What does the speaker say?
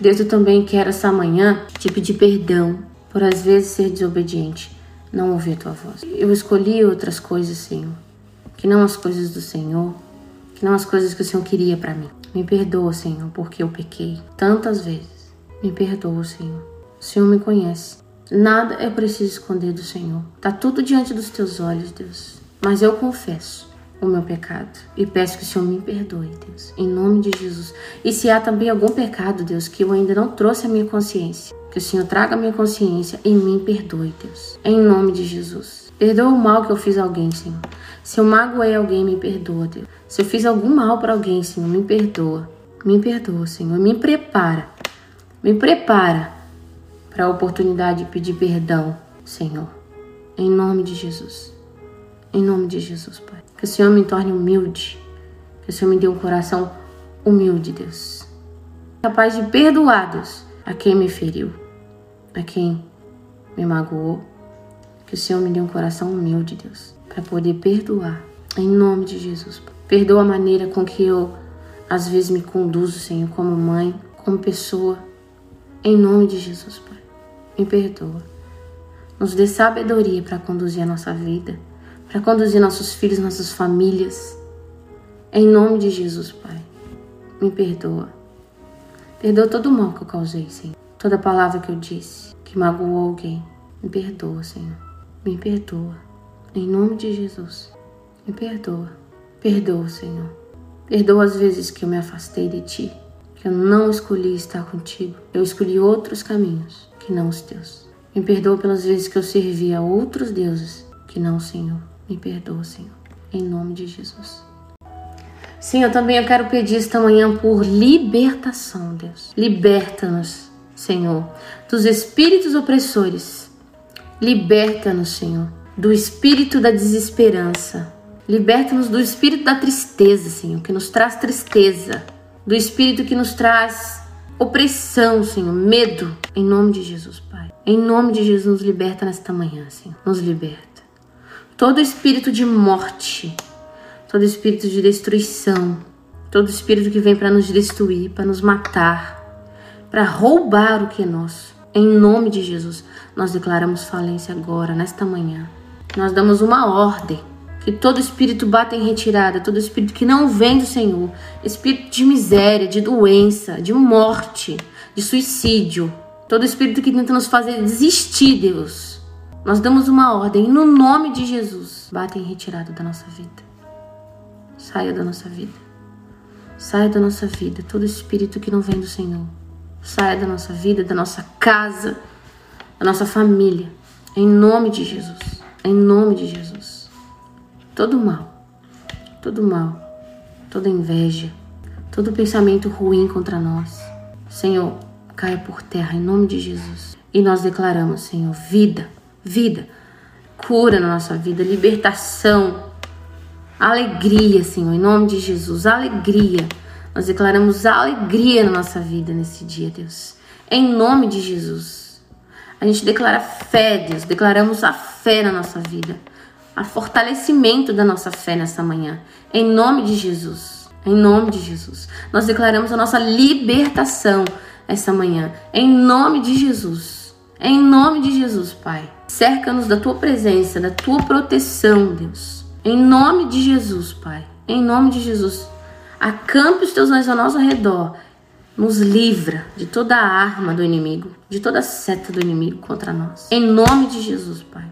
Deus, eu também quero essa manhã te pedir perdão por às vezes ser desobediente, não ouvir a tua voz. Eu escolhi outras coisas, Senhor, que não as coisas do Senhor, que não as coisas que o Senhor queria para mim. Me perdoa, Senhor, porque eu pequei tantas vezes. Me perdoa, Senhor. O Senhor me conhece. Nada é preciso esconder do Senhor. Tá tudo diante dos teus olhos, Deus. Mas eu confesso o meu pecado e peço que o Senhor me perdoe, Deus, em nome de Jesus. E se há também algum pecado, Deus, que eu ainda não trouxe à minha consciência, que o Senhor traga à minha consciência e me perdoe, Deus, em nome de Jesus. Perdoa o mal que eu fiz a alguém, Senhor. Se eu magoei alguém, me perdoa, Deus. Se eu fiz algum mal para alguém, Senhor, me perdoa. Me perdoa, Senhor. Me prepara. Me prepara para a oportunidade de pedir perdão, Senhor. Em nome de Jesus. Em nome de Jesus, Pai. Que o Senhor me torne humilde. Que o Senhor me dê um coração humilde, Deus. Capaz de perdoar, Deus, a quem me feriu, a quem me magoou. Que o Senhor me dê um coração humilde, Deus, para poder perdoar. Em nome de Jesus. Pai. Perdoa a maneira com que eu às vezes me conduzo, Senhor, como mãe, como pessoa. Em nome de Jesus, Pai me perdoa. Nos dê sabedoria para conduzir a nossa vida, para conduzir nossos filhos, nossas famílias. Em nome de Jesus, Pai, me perdoa. Perdoa todo o mal que eu causei, Senhor. Toda palavra que eu disse que magoou alguém. Me perdoa, Senhor. Me perdoa. Em nome de Jesus, me perdoa. Perdoa, Senhor. Perdoa as vezes que eu me afastei de Ti, que eu não escolhi estar contigo. Eu escolhi outros caminhos que não os teus. Me perdoa pelas vezes que eu servi a outros deuses que não o Senhor. Me perdoa, Senhor, em nome de Jesus. Eu também eu quero pedir esta manhã por libertação, Deus. Liberta-nos, Senhor, dos espíritos opressores. Liberta-nos, Senhor, do espírito da desesperança. Liberta-nos do espírito da tristeza, Senhor, que nos traz tristeza. Do espírito que nos traz opressão, Senhor, medo, em nome de Jesus, Pai. Em nome de Jesus, nos liberta nesta manhã, Senhor. Nos liberta. Todo espírito de morte, todo espírito de destruição, todo espírito que vem para nos destruir, para nos matar, para roubar o que é nosso. Em nome de Jesus, nós declaramos falência agora, nesta manhã. Nós damos uma ordem que todo espírito bata em retirada, todo espírito que não vem do Senhor, espírito de miséria, de doença, de morte, de suicídio, todo espírito que tenta nos fazer desistir, Deus. Nós damos uma ordem no nome de Jesus. Bata em retirada da nossa vida. Saia da nossa vida. Saia da nossa vida todo espírito que não vem do Senhor. Saia da nossa vida, da nossa casa, da nossa família. Em nome de Jesus. Em nome de Jesus todo mal, todo mal, toda inveja, todo pensamento ruim contra nós. Senhor, caia por terra em nome de Jesus. E nós declaramos, Senhor, vida, vida, cura na nossa vida, libertação, alegria, Senhor, em nome de Jesus, alegria. Nós declaramos alegria na nossa vida nesse dia, Deus. Em nome de Jesus. A gente declara fé, Deus. Declaramos a fé na nossa vida a fortalecimento da nossa fé nessa manhã. Em nome de Jesus. Em nome de Jesus. Nós declaramos a nossa libertação essa manhã. Em nome de Jesus. Em nome de Jesus, Pai. Cerca-nos da tua presença, da tua proteção, Deus. Em nome de Jesus, Pai. Em nome de Jesus. Acampe os teus anjos ao nosso redor. Nos livra de toda a arma do inimigo, de toda a seta do inimigo contra nós. Em nome de Jesus, Pai.